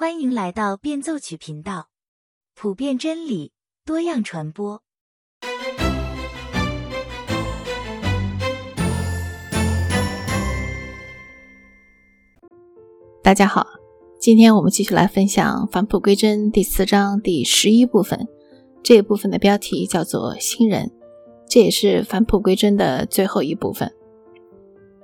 欢迎来到变奏曲频道，普遍真理，多样传播。大家好，今天我们继续来分享《返璞归真》第四章第十一部分。这一部分的标题叫做“新人”，这也是返璞归真的最后一部分。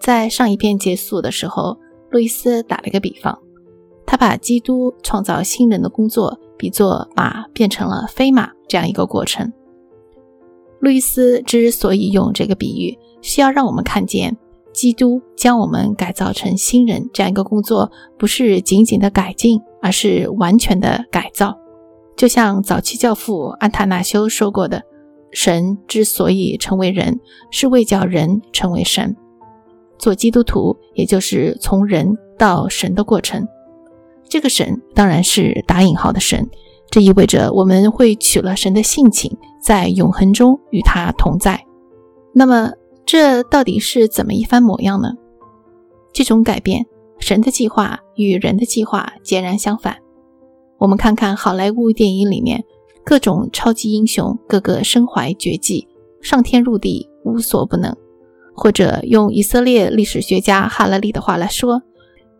在上一篇结束的时候，路易斯打了一个比方，他把基督创造新人的工作比作马变成了飞马这样一个过程。路易斯之所以用这个比喻，是要让我们看见。基督将我们改造成新人，这样一个工作不是仅仅的改进，而是完全的改造。就像早期教父安塔纳修说过的：“神之所以成为人，是为叫人成为神。”做基督徒，也就是从人到神的过程。这个神当然是打引号的神，这意味着我们会取了神的性情，在永恒中与他同在。那么。这到底是怎么一番模样呢？这种改变，神的计划与人的计划截然相反。我们看看好莱坞电影里面各种超级英雄，个个身怀绝技，上天入地无所不能。或者用以色列历史学家哈拉利的话来说，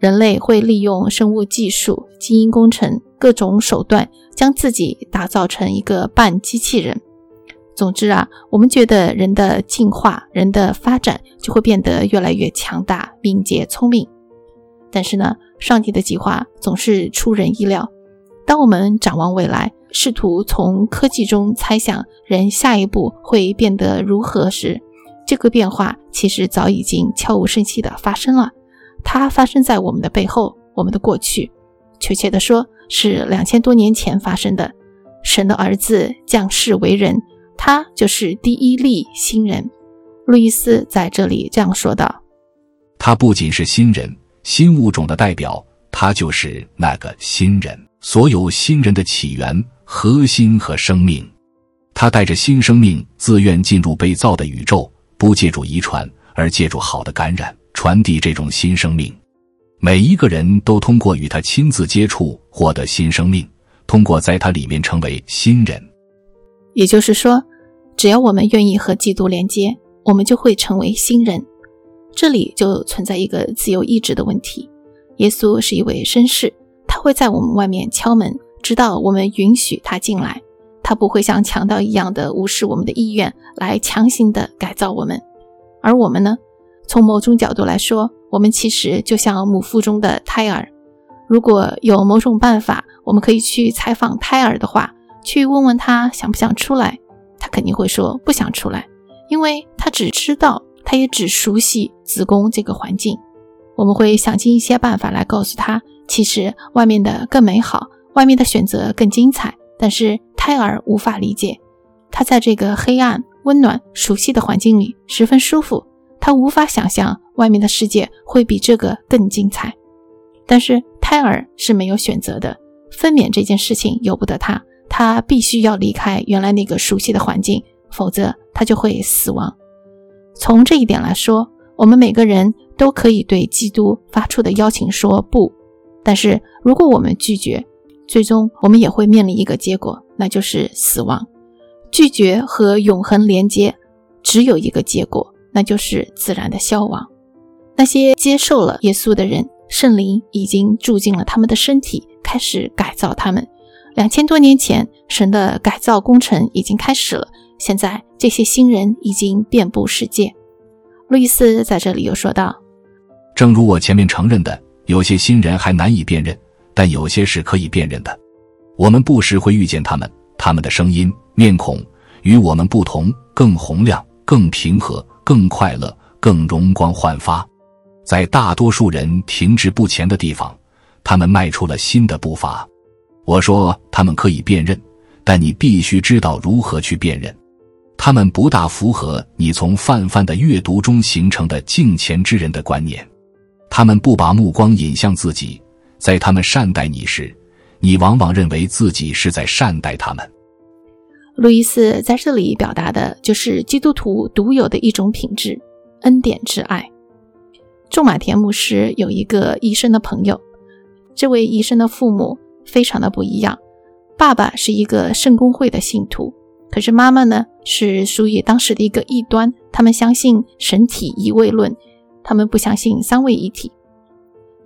人类会利用生物技术、基因工程各种手段，将自己打造成一个半机器人。总之啊，我们觉得人的进化、人的发展就会变得越来越强大、敏捷、聪明。但是呢，上帝的计划总是出人意料。当我们展望未来，试图从科技中猜想人下一步会变得如何时，这个变化其实早已经悄无声息地发生了。它发生在我们的背后，我们的过去，确切地说，是两千多年前发生的。神的儿子降世为人。他就是第一例新人，路易斯在这里这样说道：“他不仅是新人，新物种的代表，他就是那个新人，所有新人的起源、核心和生命。他带着新生命，自愿进入被造的宇宙，不借助遗传，而借助好的感染，传递这种新生命。每一个人都通过与他亲自接触，获得新生命，通过在他里面成为新人。也就是说。”只要我们愿意和基督连接，我们就会成为新人。这里就存在一个自由意志的问题。耶稣是一位绅士，他会在我们外面敲门，直到我们允许他进来。他不会像强盗一样的无视我们的意愿，来强行的改造我们。而我们呢？从某种角度来说，我们其实就像母腹中的胎儿。如果有某种办法，我们可以去采访胎儿的话，去问问他想不想出来。他肯定会说不想出来，因为他只知道，他也只熟悉子宫这个环境。我们会想尽一些办法来告诉他，其实外面的更美好，外面的选择更精彩。但是胎儿无法理解，他在这个黑暗、温暖、熟悉的环境里十分舒服，他无法想象外面的世界会比这个更精彩。但是胎儿是没有选择的，分娩这件事情由不得他。他必须要离开原来那个熟悉的环境，否则他就会死亡。从这一点来说，我们每个人都可以对基督发出的邀请说不。但是如果我们拒绝，最终我们也会面临一个结果，那就是死亡。拒绝和永恒连接只有一个结果，那就是自然的消亡。那些接受了耶稣的人，圣灵已经住进了他们的身体，开始改造他们。两千多年前，神的改造工程已经开始了。现在，这些新人已经遍布世界。路易斯在这里又说道：“正如我前面承认的，有些新人还难以辨认，但有些是可以辨认的。我们不时会遇见他们，他们的声音、面孔与我们不同，更洪亮、更平和、更快乐、更容光焕发。在大多数人停滞不前的地方，他们迈出了新的步伐。”我说他们可以辨认，但你必须知道如何去辨认。他们不大符合你从泛泛的阅读中形成的敬虔之人的观念。他们不把目光引向自己，在他们善待你时，你往往认为自己是在善待他们。路易斯在这里表达的就是基督徒独有的一种品质——恩典之爱。仲马田牧师有一个医生的朋友。这位医生的父母非常的不一样。爸爸是一个圣公会的信徒，可是妈妈呢是属于当时的一个异端，他们相信神体一位论，他们不相信三位一体。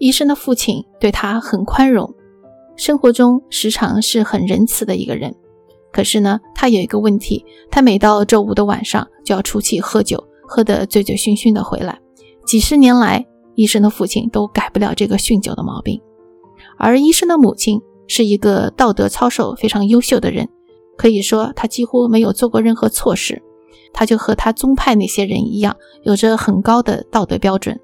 医生的父亲对他很宽容，生活中时常是很仁慈的一个人。可是呢，他有一个问题，他每到周五的晚上就要出去喝酒，喝得醉醉醺醺的回来。几十年来，医生的父亲都改不了这个酗酒的毛病。而医生的母亲是一个道德操守非常优秀的人，可以说他几乎没有做过任何错事。他就和他宗派那些人一样，有着很高的道德标准。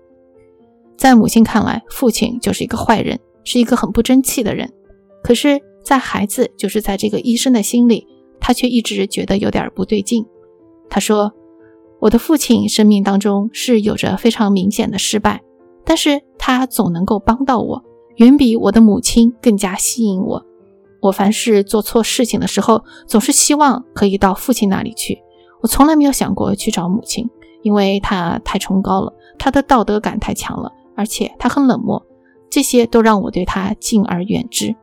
在母亲看来，父亲就是一个坏人，是一个很不争气的人。可是。在孩子，就是在这个医生的心里，他却一直觉得有点不对劲。他说：“我的父亲生命当中是有着非常明显的失败，但是他总能够帮到我，远比我的母亲更加吸引我。我凡是做错事情的时候，总是希望可以到父亲那里去。我从来没有想过去找母亲，因为他太崇高了，他的道德感太强了，而且他很冷漠，这些都让我对他敬而远之。”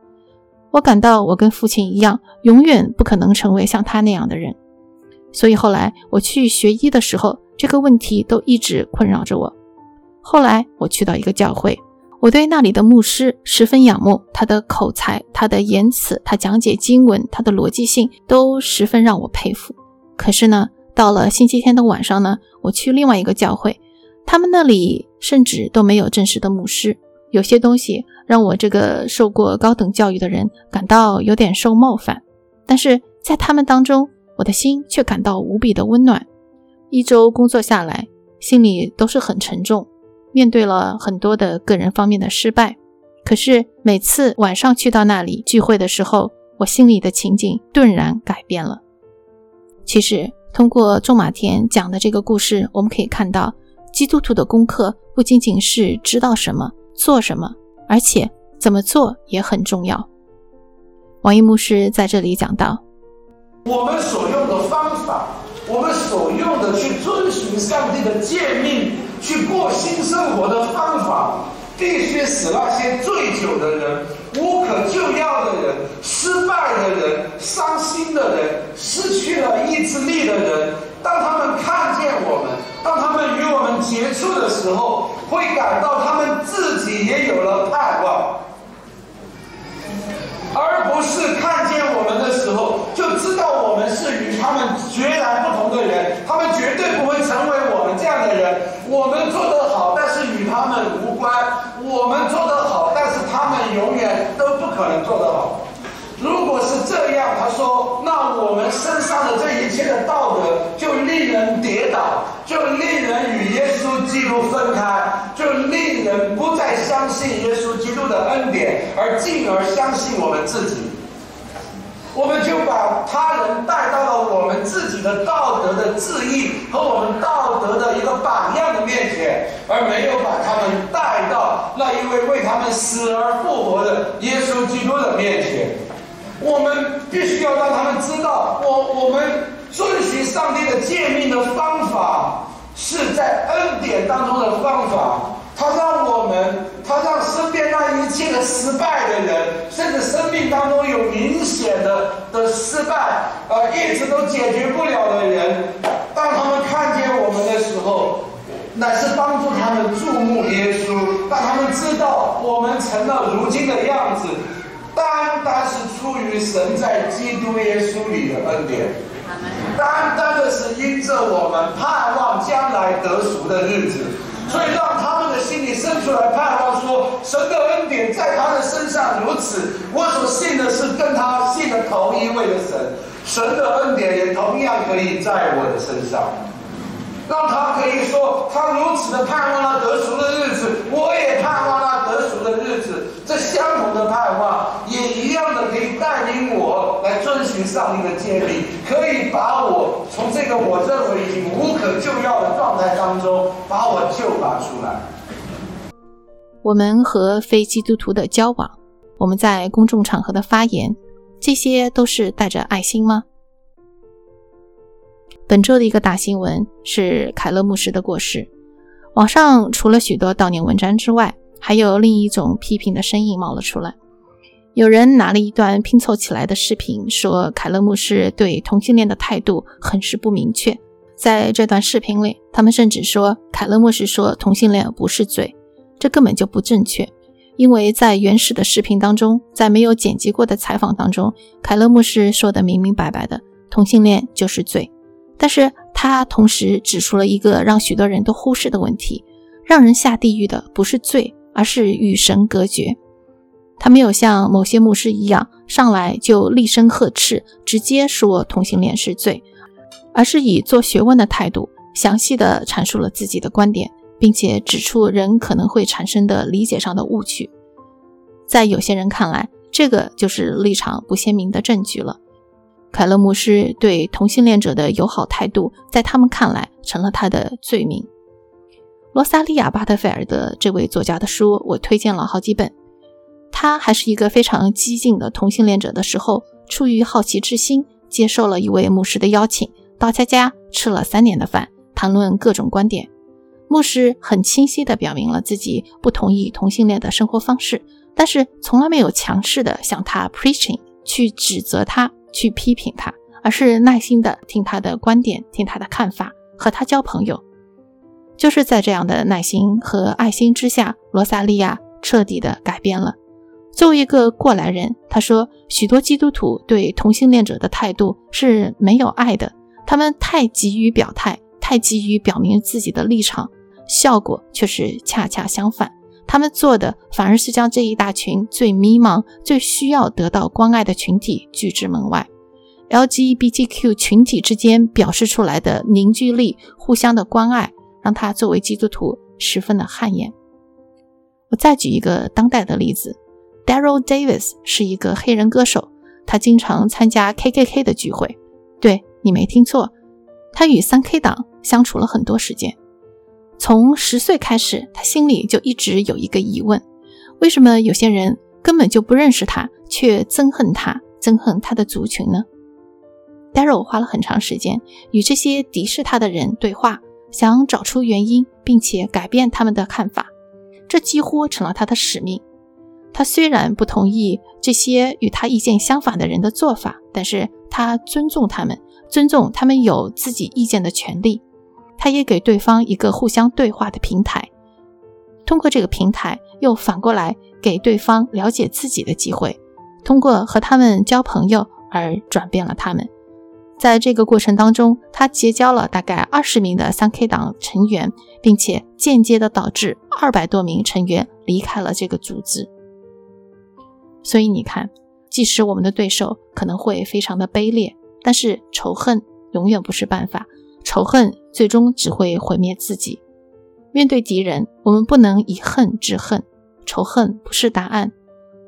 我感到我跟父亲一样，永远不可能成为像他那样的人。所以后来我去学医的时候，这个问题都一直困扰着我。后来我去到一个教会，我对那里的牧师十分仰慕，他的口才、他的言辞、他讲解经文、他的逻辑性都十分让我佩服。可是呢，到了星期天的晚上呢，我去另外一个教会，他们那里甚至都没有正式的牧师。有些东西让我这个受过高等教育的人感到有点受冒犯，但是在他们当中，我的心却感到无比的温暖。一周工作下来，心里都是很沉重，面对了很多的个人方面的失败。可是每次晚上去到那里聚会的时候，我心里的情景顿然改变了。其实，通过仲马田讲的这个故事，我们可以看到，基督徒的功课不仅仅是知道什么。做什么，而且怎么做也很重要。王一牧师在这里讲到：我们所用的方法，我们所用的去遵循上帝的诫命、去过新生活的方法，必须使那些醉酒的人、无可救药的人、失败的人、伤心的人、失去了意志力的人，当他们看见我们。当他们与我们接触的时候，会感到他们自己也有了盼望，而不是看见我们的时候就知道我们是与他们截然不同的人。他们绝对不会成为我们这样的人。我们做的好，但是与他们无关；我们做得好，但是他们永远都不可能做得好。如果是这样，他说，那我们身上的这一切的道德就令人跌倒，就令人与耶稣基督分开，就令人不再相信耶稣基督的恩典，而进而相信我们自己。我们就把他人带到了我们自己的道德的质疑和我们道德的一个榜样的面前，而没有把他们带到那一位为他们死而复活的耶稣基督的面前。我们必须要让他们知道，我我们遵循上帝的诫命的方法，是在恩典当中的方法。他让我们，他让身边那一切的失败的人，甚至生命当中有明显的的失败，呃，一直都解决不了的人，当他们看见我们的时候，乃是帮助他们注目耶稣，让他们知道我们成了如今的样子。单单是出于神在基督耶稣里的恩典，单单的是因着我们盼望将来得赎的日子，所以让他们的心里生出来盼望，说神的恩典在他的身上如此。我所信的是跟他信的同一位的神，神的恩典也同样可以在我的身上，让他可以说他如此的盼望那得赎的日子，我也盼望那得赎的日子。这相同的盼望，也一样的可以带领我来遵循上帝的诫命，可以把我从这个我认为已经无可救药的状态当中把我救拔出来。我们和非基督徒的交往，我们在公众场合的发言，这些都是带着爱心吗？本周的一个大新闻是凯勒牧师的过世。网上除了许多悼念文章之外，还有另一种批评的声音冒了出来。有人拿了一段拼凑起来的视频，说凯勒牧师对同性恋的态度很是不明确。在这段视频里，他们甚至说凯勒牧师说同性恋不是罪，这根本就不正确。因为在原始的视频当中，在没有剪辑过的采访当中，凯勒牧师说的明明白白的，同性恋就是罪。但是他同时指出了一个让许多人都忽视的问题：让人下地狱的不是罪，而是与神隔绝。他没有像某些牧师一样上来就厉声呵斥，直接说同性恋是罪，而是以做学问的态度，详细的阐述了自己的观点。并且指出人可能会产生的理解上的误区，在有些人看来，这个就是立场不鲜明的证据了。凯勒牧师对同性恋者的友好态度，在他们看来成了他的罪名。罗萨利亚·巴特菲尔德这位作家的书，我推荐了好几本。他还是一个非常激进的同性恋者的时候，出于好奇之心，接受了一位牧师的邀请，到他家吃了三年的饭，谈论各种观点。牧师很清晰地表明了自己不同意同性恋的生活方式，但是从来没有强势地向他 preaching 去指责他、去批评他，而是耐心地听他的观点、听他的看法，和他交朋友。就是在这样的耐心和爱心之下，罗萨利亚彻底地改变了。作为一个过来人，他说，许多基督徒对同性恋者的态度是没有爱的，他们太急于表态，太急于表明自己的立场。效果却是恰恰相反，他们做的反而是将这一大群最迷茫、最需要得到关爱的群体拒之门外。LGBTQ 群体之间表示出来的凝聚力、互相的关爱，让他作为基督徒十分的汗颜。我再举一个当代的例子，Daryl Davis 是一个黑人歌手，他经常参加 KKK 的聚会。对你没听错，他与三 K 党相处了很多时间。从十岁开始，他心里就一直有一个疑问：为什么有些人根本就不认识他，却憎恨他，憎恨他的族群呢？Daryl 花了很长时间与这些敌视他的人对话，想找出原因，并且改变他们的看法。这几乎成了他的使命。他虽然不同意这些与他意见相反的人的做法，但是他尊重他们，尊重他们有自己意见的权利。他也给对方一个互相对话的平台，通过这个平台，又反过来给对方了解自己的机会，通过和他们交朋友而转变了他们。在这个过程当中，他结交了大概二十名的三 K 党成员，并且间接的导致二百多名成员离开了这个组织。所以你看，即使我们的对手可能会非常的卑劣，但是仇恨永远不是办法。仇恨最终只会毁灭自己。面对敌人，我们不能以恨治恨，仇恨不是答案。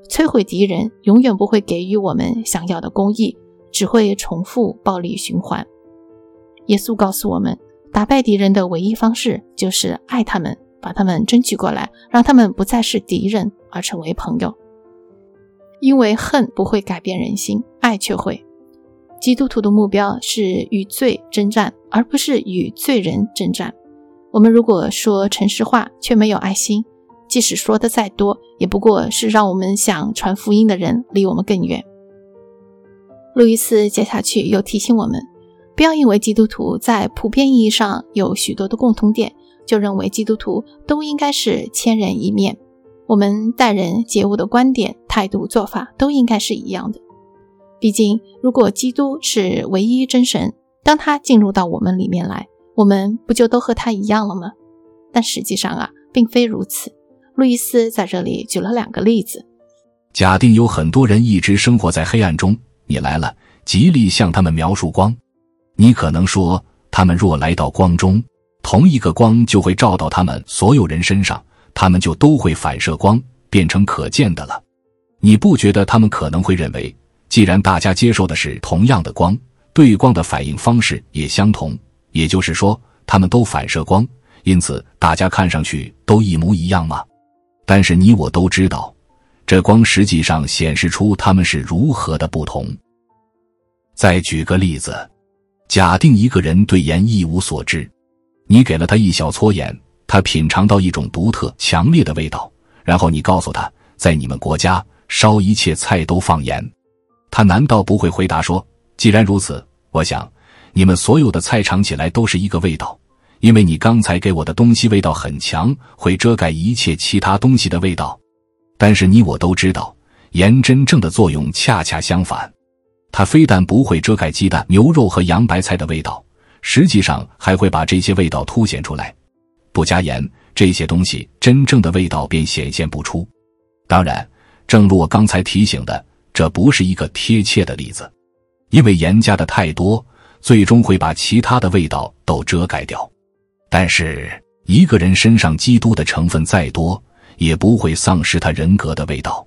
摧毁敌人永远不会给予我们想要的公义，只会重复暴力循环。耶稣告诉我们，打败敌人的唯一方式就是爱他们，把他们争取过来，让他们不再是敌人，而成为朋友。因为恨不会改变人心，爱却会。基督徒的目标是与罪征战，而不是与罪人征战。我们如果说诚实话，却没有爱心，即使说的再多，也不过是让我们想传福音的人离我们更远。路易斯接下去又提醒我们，不要因为基督徒在普遍意义上有许多的共同点，就认为基督徒都应该是千人一面。我们待人接物的观点、态度、做法都应该是一样的。毕竟，如果基督是唯一真神，当他进入到我们里面来，我们不就都和他一样了吗？但实际上啊，并非如此。路易斯在这里举了两个例子：假定有很多人一直生活在黑暗中，你来了，极力向他们描述光。你可能说，他们若来到光中，同一个光就会照到他们所有人身上，他们就都会反射光，变成可见的了。你不觉得他们可能会认为？既然大家接受的是同样的光，对光的反应方式也相同，也就是说，他们都反射光，因此大家看上去都一模一样吗？但是你我都知道，这光实际上显示出他们是如何的不同。再举个例子，假定一个人对盐一无所知，你给了他一小撮盐，他品尝到一种独特强烈的味道。然后你告诉他，在你们国家烧一切菜都放盐，他难道不会回答说：“既然如此，我想你们所有的菜尝起来都是一个味道，因为你刚才给我的东西味道很强，会遮盖一切其他东西的味道。但是你我都知道，盐真正的作用恰恰相反，它非但不会遮盖鸡蛋、牛肉和洋白菜的味道，实际上还会把这些味道凸显出来。不加盐。”这些东西真正的味道便显现不出。当然，正如我刚才提醒的，这不是一个贴切的例子，因为盐加的太多，最终会把其他的味道都遮盖掉。但是，一个人身上基督的成分再多，也不会丧失他人格的味道。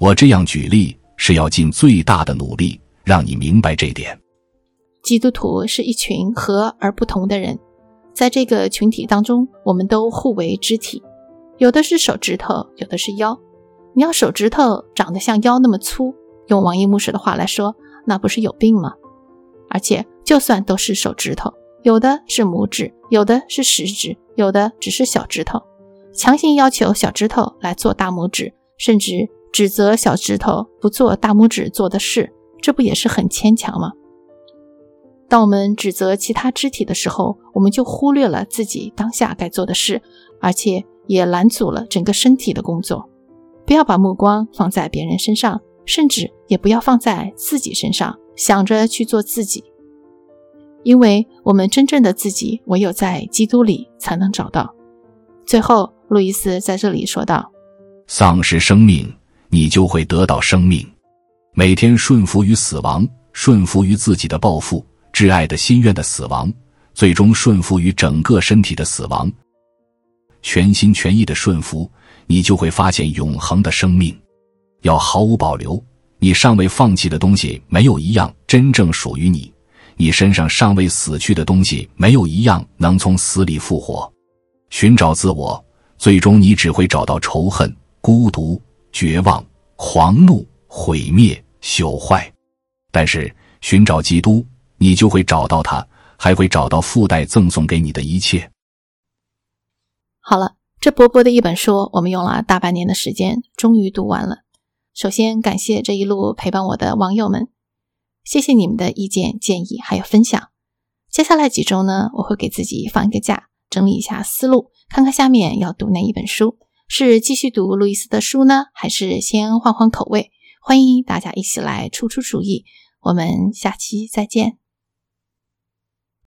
我这样举例是要尽最大的努力让你明白这点。基督徒是一群和而不同的人。在这个群体当中，我们都互为肢体，有的是手指头，有的是腰。你要手指头长得像腰那么粗，用王一牧师的话来说，那不是有病吗？而且，就算都是手指头，有的是拇指，有的是食指，有的只是小指头，强行要求小指头来做大拇指，甚至指责小指头不做大拇指做的事，这不也是很牵强吗？当我们指责其他肢体的时候，我们就忽略了自己当下该做的事，而且也拦阻了整个身体的工作。不要把目光放在别人身上，甚至也不要放在自己身上，想着去做自己，因为我们真正的自己唯有在基督里才能找到。最后，路易斯在这里说道：“丧失生命，你就会得到生命。每天顺服于死亡，顺服于自己的抱负。”挚爱的心愿的死亡，最终顺服于整个身体的死亡，全心全意的顺服，你就会发现永恒的生命。要毫无保留，你尚未放弃的东西没有一样真正属于你；你身上尚未死去的东西没有一样能从死里复活。寻找自我，最终你只会找到仇恨、孤独、绝望、狂怒、毁灭、朽坏。但是寻找基督。你就会找到他，还会找到附带赠送给你的一切。好了，这薄薄的一本书，我们用了大半年的时间，终于读完了。首先感谢这一路陪伴我的网友们，谢谢你们的意见建议还有分享。接下来几周呢，我会给自己放一个假，整理一下思路，看看下面要读哪一本书，是继续读路易斯的书呢，还是先换换口味？欢迎大家一起来出出主意。我们下期再见。